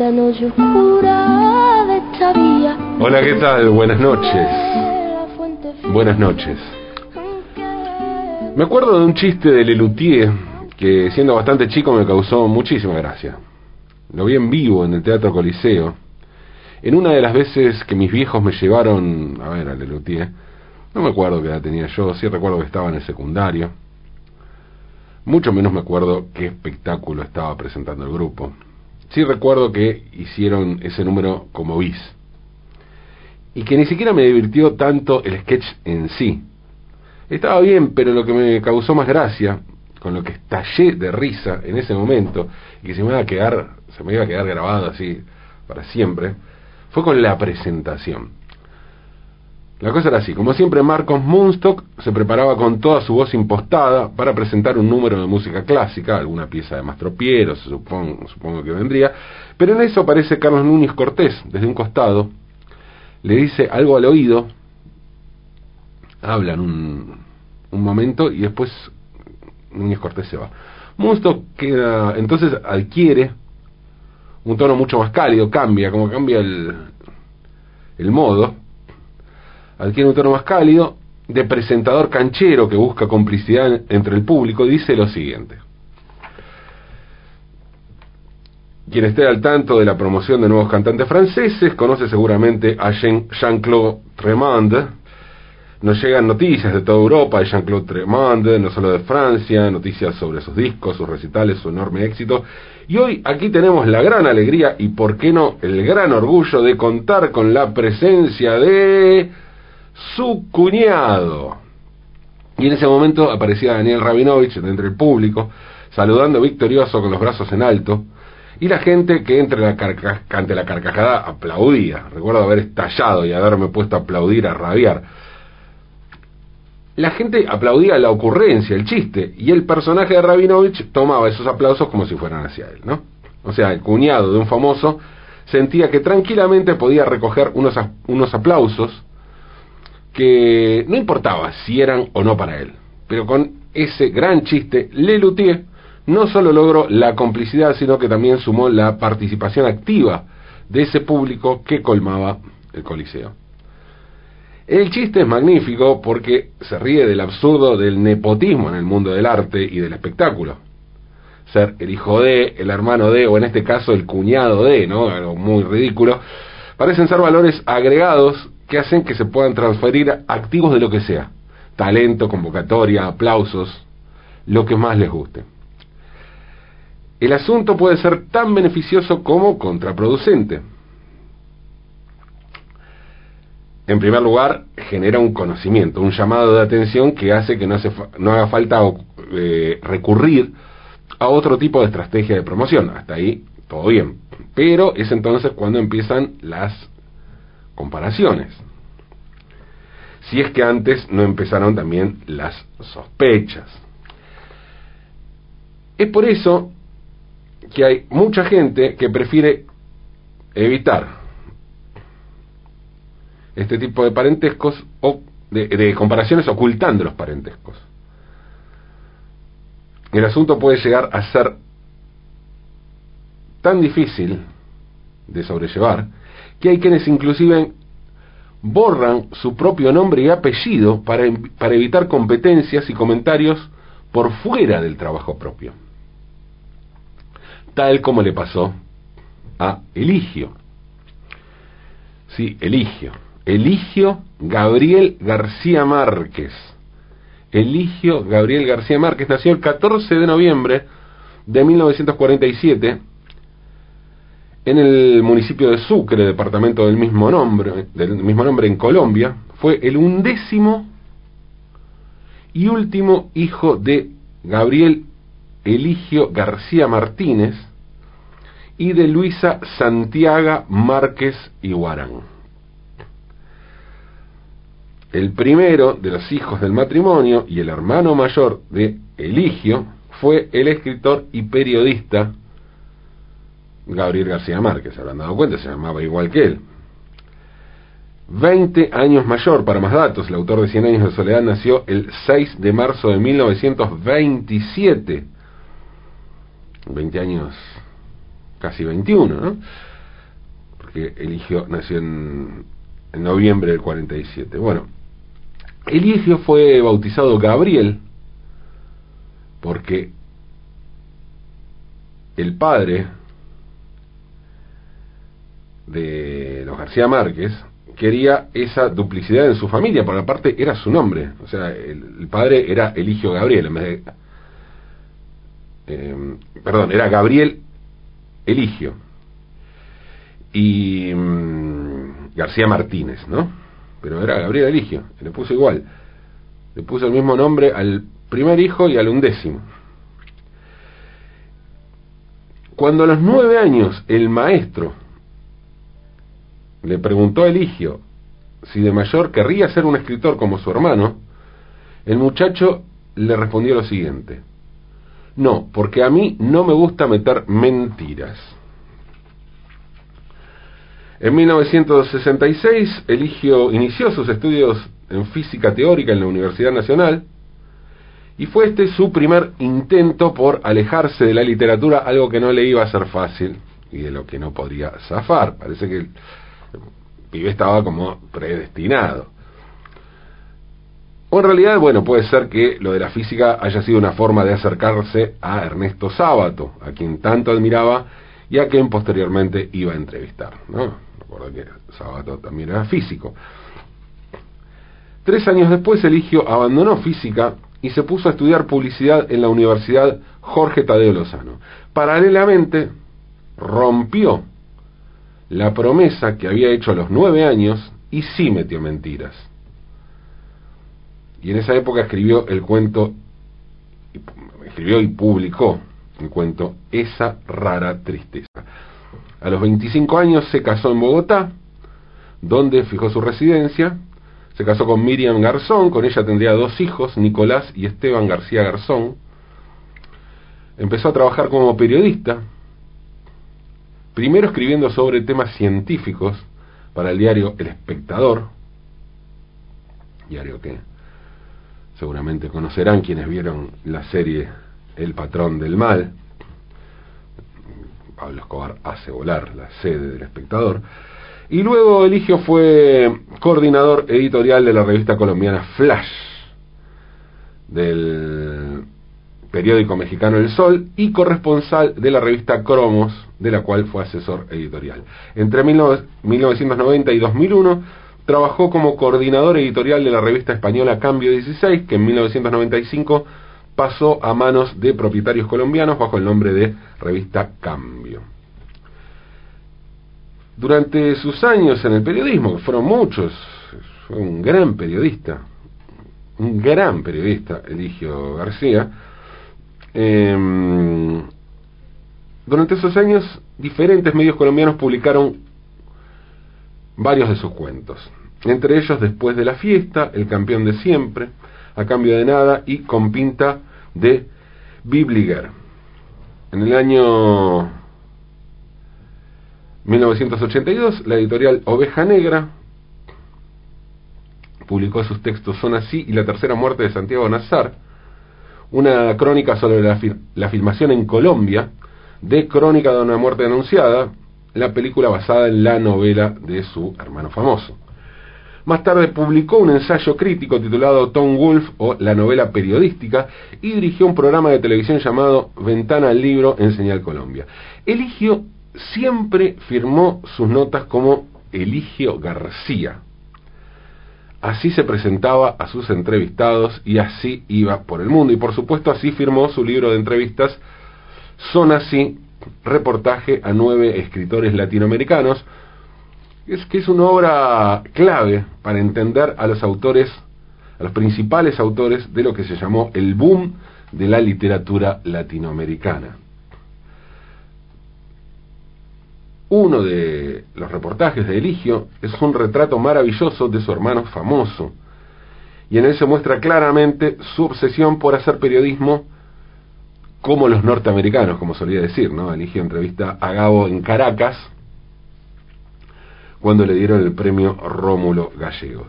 la noche oscura de esta vía. Hola, ¿qué tal? Buenas noches. Buenas noches. Me acuerdo de un chiste de Lelutier que siendo bastante chico me causó muchísima gracia. Lo vi en vivo en el Teatro Coliseo. En una de las veces que mis viejos me llevaron a ver a Lelutier, no me acuerdo qué edad tenía yo, sí recuerdo que estaba en el secundario. Mucho menos me acuerdo qué espectáculo estaba presentando el grupo. Sí recuerdo que hicieron ese número como bis. Y que ni siquiera me divirtió tanto el sketch en sí. Estaba bien, pero lo que me causó más gracia, con lo que estallé de risa en ese momento, y que se me iba a quedar, se me iba a quedar grabado así para siempre, fue con la presentación. La cosa era así, como siempre Marcos Munstock se preparaba con toda su voz impostada para presentar un número de música clásica, alguna pieza de Mastropiero, supongo, supongo que vendría, pero en eso aparece Carlos Núñez Cortés desde un costado, le dice algo al oído, hablan un, momento y después Núñez Cortés se va. Munstock queda, entonces adquiere un tono mucho más cálido, cambia, como cambia el, el modo, adquiere un tono más cálido, de presentador canchero que busca complicidad entre el público, dice lo siguiente. Quien esté al tanto de la promoción de nuevos cantantes franceses conoce seguramente a Jean- Jean-Claude Tremande. Nos llegan noticias de toda Europa de Jean-Claude Tremande, no solo de Francia, noticias sobre sus discos, sus recitales, su enorme éxito. Y hoy aquí tenemos la gran alegría y, por qué no, el gran orgullo de contar con la presencia de su cuñado. Y en ese momento aparecía Daniel Rabinovich entre el público, saludando victorioso con los brazos en alto, y la gente que entre la ante la carcajada aplaudía. Recuerdo haber estallado y haberme puesto a aplaudir, a rabiar. La gente aplaudía la ocurrencia, el chiste, y el personaje de Rabinovich tomaba esos aplausos como si fueran hacia él, ¿no? O sea, el cuñado de un famoso sentía que tranquilamente podía recoger unos, unos aplausos que no importaba si eran o no para él. Pero con ese gran chiste, Lelutier no solo logró la complicidad, sino que también sumó la participación activa de ese público que colmaba el Coliseo. El chiste es magnífico porque se ríe del absurdo del nepotismo en el mundo del arte y del espectáculo. Ser el hijo de, el hermano de, o en este caso el cuñado de, ¿no? Algo muy ridículo. Parecen ser valores agregados que hacen que se puedan transferir activos de lo que sea. Talento, convocatoria, aplausos, lo que más les guste. El asunto puede ser tan beneficioso como contraproducente. En primer lugar, genera un conocimiento, un llamado de atención que hace que no, hace no haga falta eh, recurrir a otro tipo de estrategia de promoción. Hasta ahí todo bien. Pero es entonces cuando empiezan las comparaciones. Si es que antes no empezaron también las sospechas. Es por eso que hay mucha gente que prefiere evitar este tipo de parentescos o de, de comparaciones ocultando los parentescos. El asunto puede llegar a ser tan difícil de sobrellevar que hay quienes inclusive borran su propio nombre y apellido para, para evitar competencias y comentarios por fuera del trabajo propio. Tal como le pasó a Eligio. Sí, Eligio. Eligio Gabriel García Márquez. Eligio Gabriel García Márquez nació el 14 de noviembre de 1947 en el municipio de Sucre, departamento del mismo nombre, del mismo nombre en Colombia. Fue el undécimo y último hijo de Gabriel Eligio García Martínez y de Luisa Santiago Márquez Iguarán. El primero de los hijos del matrimonio y el hermano mayor de Eligio fue el escritor y periodista Gabriel García Márquez. Habrán dado cuenta, se llamaba igual que él. 20 años mayor, para más datos, el autor de Cien años de soledad nació el 6 de marzo de 1927. 20 años, casi 21, ¿no? que Eligio nació en, en noviembre del 47. Bueno, Eligio fue bautizado Gabriel porque el padre de los García Márquez quería esa duplicidad en su familia, porque aparte era su nombre, o sea, el, padre era Eligio Gabriel, en vez de... Eh, perdón, era Gabriel Eligio y mm, García Martínez, ¿no? Pero era Gabriel Eligio, le puso igual, le puso el mismo nombre al primer hijo y al undécimo. Cuando a los nueve años el maestro le preguntó a Eligio si de mayor querría ser un escritor como su hermano, el muchacho le respondió lo siguiente, no, porque a mí no me gusta meter mentiras. En 1966, Eligio inició sus estudios en física teórica en la Universidad Nacional y fue este su primer intento por alejarse de la literatura, algo que no le iba a ser fácil y de lo que no podría zafar. Parece que el pibe estaba como predestinado. O en realidad, bueno, puede ser que lo de la física haya sido una forma de acercarse a Ernesto Sábato, a quien tanto admiraba y a quien posteriormente iba a entrevistar. ¿no? Recuerdo que Sábato también era físico. Tres años después, Eligio abandonó física y se puso a estudiar publicidad en la Universidad Jorge Tadeo Lozano. Paralelamente, rompió la promesa que había hecho a los nueve años y sí metió mentiras. Y en esa época escribió el cuento, escribió y publicó el cuento Esa rara tristeza. A los 25 años se casó en Bogotá, donde fijó su residencia, se casó con Miriam Garzón, con ella tendría dos hijos, Nicolás y Esteban García Garzón. Empezó a trabajar como periodista, primero escribiendo sobre temas científicos para el diario El Espectador, diario que seguramente conocerán quienes vieron la serie El Patrón del Mal. Pablo Escobar hace volar la sede del espectador. Y luego Eligio fue coordinador editorial de la revista colombiana Flash, del periódico mexicano El Sol, y corresponsal de la revista Cromos, de la cual fue asesor editorial. Entre 1990 y 2001 trabajó como coordinador editorial de la revista española Cambio 16, que en 1995 pasó a manos de propietarios colombianos bajo el nombre de Revista Cambio. Durante sus años en el periodismo, que fueron muchos, fue un gran periodista, un gran periodista, Eligio García, em, durante esos años diferentes medios colombianos publicaron varios de sus cuentos, entre ellos Después de la fiesta, El campeón de siempre, A cambio de nada y Con pinta de Bibliger. En el año 1982, la editorial Oveja Negra publicó sus textos Son así y la tercera muerte de Santiago Nazar, una crónica sobre la, filmación en Colombia de Crónica de una muerte anunciada, la película basada en la novela de su hermano famoso. Más tarde publicó un ensayo crítico titulado Tom Wolf o La novela periodística y dirigió un programa de televisión llamado Ventana al libro en Señal Colombia. Eligió siempre firmó sus notas como Eligio García. Así se presentaba a sus entrevistados y así iba por el mundo. Y por supuesto así firmó su libro de entrevistas Son así, reportaje a nueve escritores latinoamericanos, es que es una obra clave para entender a los autores, a los principales autores de lo que se llamó el boom de la literatura latinoamericana. Uno de los reportajes de Eligio es un retrato maravilloso de su hermano famoso, y en él se muestra claramente su obsesión por hacer periodismo como los norteamericanos, como solía decir, ¿no? Eligio entrevista a Gabo en Caracas cuando le dieron el premio Rómulo Gallegos.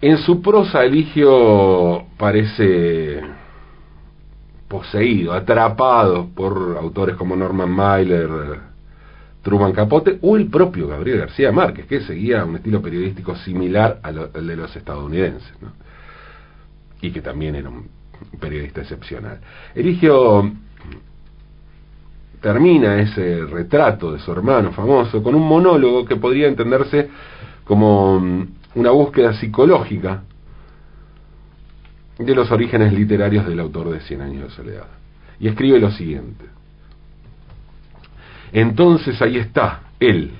En su prosa Eligio parece poseído, atrapado por autores como Norman Mailer, Truman Capote o el propio Gabriel García Márquez, que seguía un estilo periodístico similar al, de los estadounidenses, y que también era un periodista excepcional. Eligio termina ese retrato de su hermano famoso con un monólogo que podría entenderse como una búsqueda psicológica de los orígenes literarios del autor de Cien años de soledad. Y escribe lo siguiente. Entonces ahí está, él,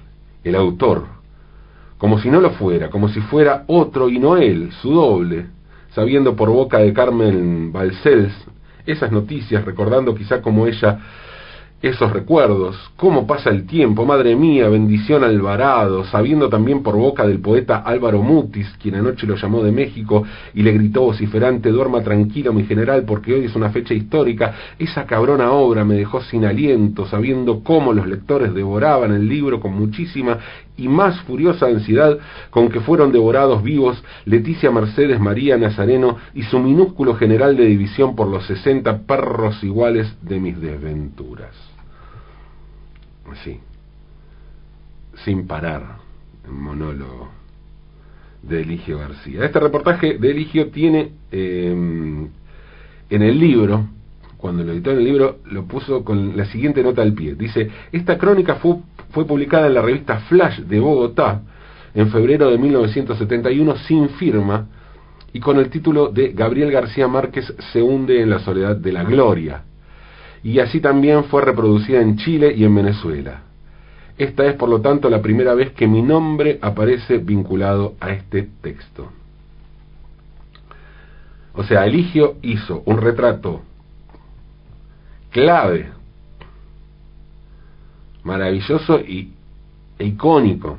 el autor, como si no lo fuera, como si fuera otro y no él, su doble, sabiendo por boca de Carmen Balcells esas noticias, recordando quizá como ella esos recuerdos, cómo pasa el tiempo, madre mía, bendición Alvarado, sabiendo también por boca del poeta Álvaro Mutis, quien anoche lo llamó de México y le gritó vociferante, duerma tranquilo mi general porque hoy es una fecha histórica, esa cabrona obra me dejó sin aliento, sabiendo cómo los lectores devoraban el libro con muchísima y más furiosa ansiedad con que fueron devorados vivos Leticia Mercedes María Nazareno y su minúsculo general de división por los sesenta perros iguales de mis desventuras así, sin parar, monólogo de Eligio García. Este reportaje de Eligio tiene em, en el libro, cuando lo editó en el libro, lo puso con la siguiente nota al pie. Dice, esta crónica fue, fue publicada en la revista Flash de Bogotá en febrero de 1971 sin firma y con el título de Gabriel García Márquez se hunde en la soledad de la gloria y así también fue reproducida en Chile y en Venezuela. Esta es, por lo tanto, la primera vez que mi nombre aparece vinculado a este texto. O sea, Eligio hizo un retrato clave, maravilloso y e icónico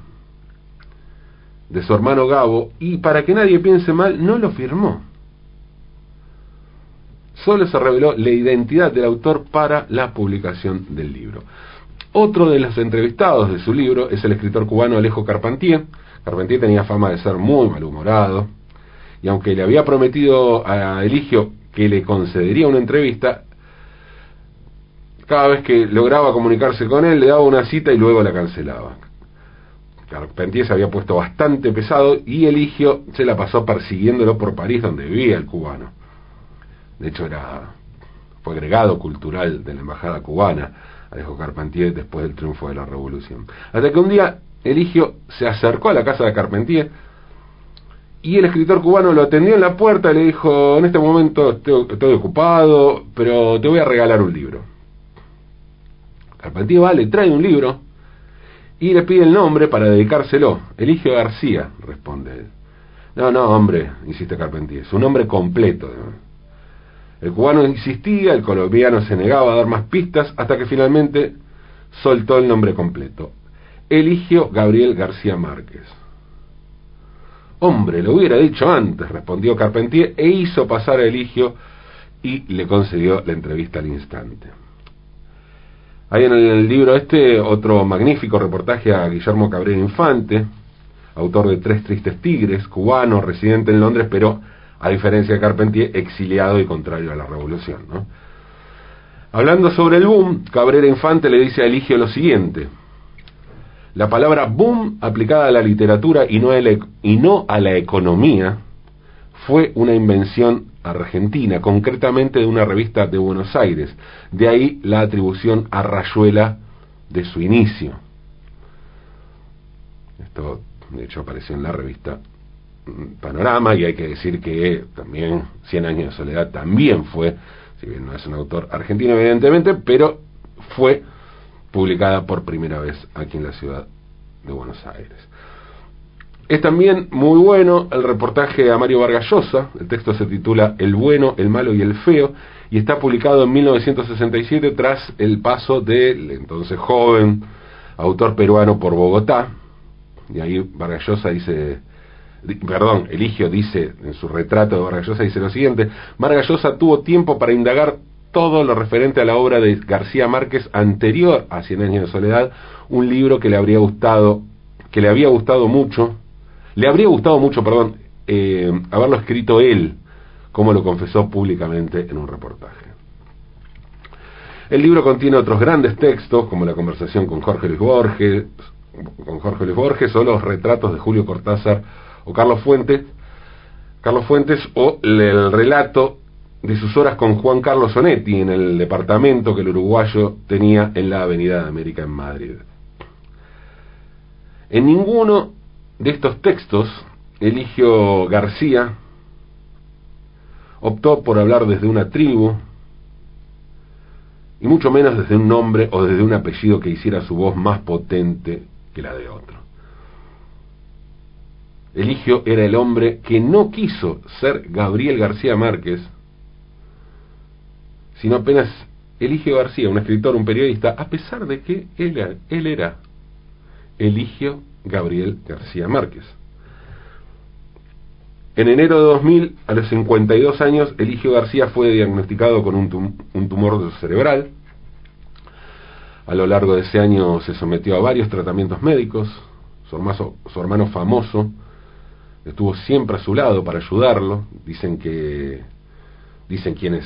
de su hermano Gabo y para que nadie piense mal, no lo firmó solo se reveló la identidad del autor para la publicación del libro. Otro de los entrevistados de su libro es el escritor cubano Alejo Carpentier. Carpentier tenía fama de ser muy malhumorado, y aunque le había prometido a Eligio que le concedería una entrevista, cada vez que lograba comunicarse con él le daba una cita y luego la cancelaba. Carpentier se había puesto bastante pesado y Eligio se la pasó persiguiéndolo por París donde vivía el cubano de hecho era fue agregado cultural de la embajada cubana Alejo Carpentier después del triunfo de la revolución. Hasta que un día Eligio se acercó a la casa de Carpentier y el escritor cubano lo atendió en la puerta y le dijo, en este momento estoy, ocupado, pero te voy a regalar un libro. Carpentier va, le trae un libro y le pide el nombre para dedicárselo. Eligio García, responde él. No, no, hombre, insiste Carpentier, su nombre completo. El cubano insistía, el colombiano se negaba a dar más pistas hasta que finalmente soltó el nombre completo. Eligio Gabriel García Márquez. Hombre, lo hubiera dicho antes, respondió Carpentier e hizo pasar a Eligio y le concedió la entrevista al instante. Hay en el libro este otro magnífico reportaje a Guillermo Cabrera Infante, autor de Tres Tristes Tigres, cubano, residente en Londres, pero a diferencia de Carpentier, exiliado y contrario a la revolución. Hablando sobre el boom, Cabrera Infante le dice a Eligio lo siguiente. La palabra boom aplicada a la literatura y no a la, y no a la economía fue una invención argentina, concretamente de una revista de Buenos Aires. De ahí la atribución a Rayuela de su inicio. Esto, de hecho, apareció en la revista panorama y hay que decir que también Cien años de soledad también fue, si bien no es un autor argentino evidentemente, pero fue publicada por primera vez aquí en la ciudad de Buenos Aires. Es también muy bueno el reportaje a Mario Vargas Llosa, el texto se titula El bueno, el malo y el feo, y está publicado en 1967 tras el paso del entonces joven autor peruano por Bogotá, y ahí Vargas Llosa dice perdón, Eligio dice en su retrato de Vargas dice lo siguiente, Vargas tuvo tiempo para indagar todo lo referente a la obra de García Márquez anterior a Cien años de soledad, un libro que le habría gustado, que le había gustado mucho, le habría gustado mucho, perdón, eh, haberlo escrito él, como lo confesó públicamente en un reportaje. El libro contiene otros grandes textos, como la conversación con Jorge Luis Borges, con Jorge Luis Borges, o los retratos de Julio Cortázar o Carlos Fuentes, Carlos Fuentes, o el relato de sus horas con Juan Carlos Sonetti en el departamento que el uruguayo tenía en la Avenida de América en Madrid. En ninguno de estos textos, Eligio García optó por hablar desde una tribu, y mucho menos desde un nombre o desde un apellido que hiciera su voz más potente que la de otro. Eligio era el hombre que no quiso ser Gabriel García Márquez, sino apenas Eligio García, un escritor, un periodista, a pesar de que él, era, Eligio Gabriel García Márquez. En enero de 2000, a los 52 años, Eligio García fue diagnosticado con un, tumor cerebral. A lo largo de ese año se sometió a varios tratamientos médicos. Su su hermano famoso estuvo siempre a su lado para ayudarlo. Dicen que dicen quienes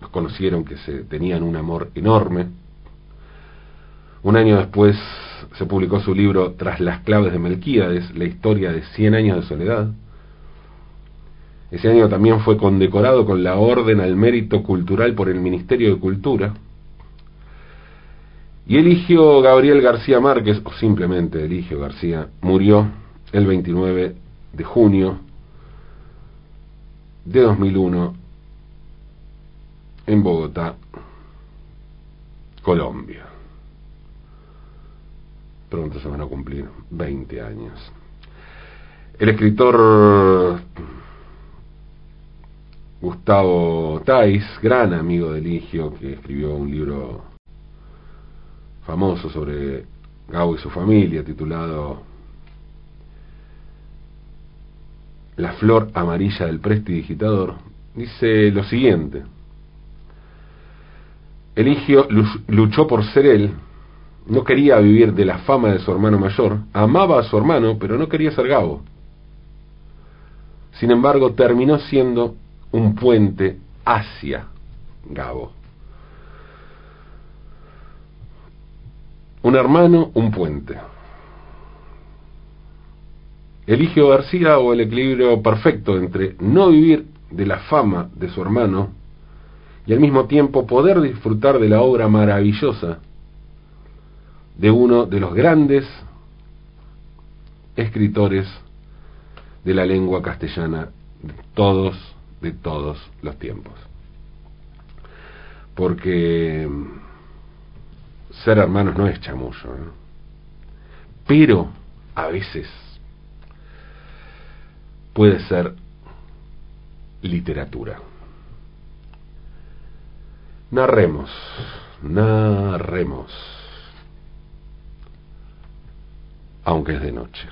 los conocieron que se tenían un amor enorme. Un año después se publicó su libro Tras las claves de Melquíades, la historia de 100 años de soledad. Ese año también fue condecorado con la Orden al Mérito Cultural por el Ministerio de Cultura. Y Eligio Gabriel García Márquez, o simplemente Eligio García, murió el 29 de junio de 2001 en Bogotá, Colombia. Pronto se van a cumplir 20 años. El escritor Gustavo Tais, gran amigo de Ligio, que escribió un libro famoso sobre Gabo y su familia, titulado La flor amarilla del prestidigitador, dice lo siguiente. Eligio luchó por ser él, no quería vivir de la fama de su hermano mayor, amaba a su hermano, pero no quería ser Gabo. Sin embargo, terminó siendo un puente hacia Gabo. Un hermano, un puente. Eligio García o el equilibrio perfecto entre no vivir de la fama de su hermano y al mismo tiempo poder disfrutar de la obra maravillosa de uno de los grandes escritores de la lengua castellana de todos de todos los tiempos. Porque ser hermanos no es chamullo, pero a veces puede ser literatura. Narremos, narremos, aunque es de noche.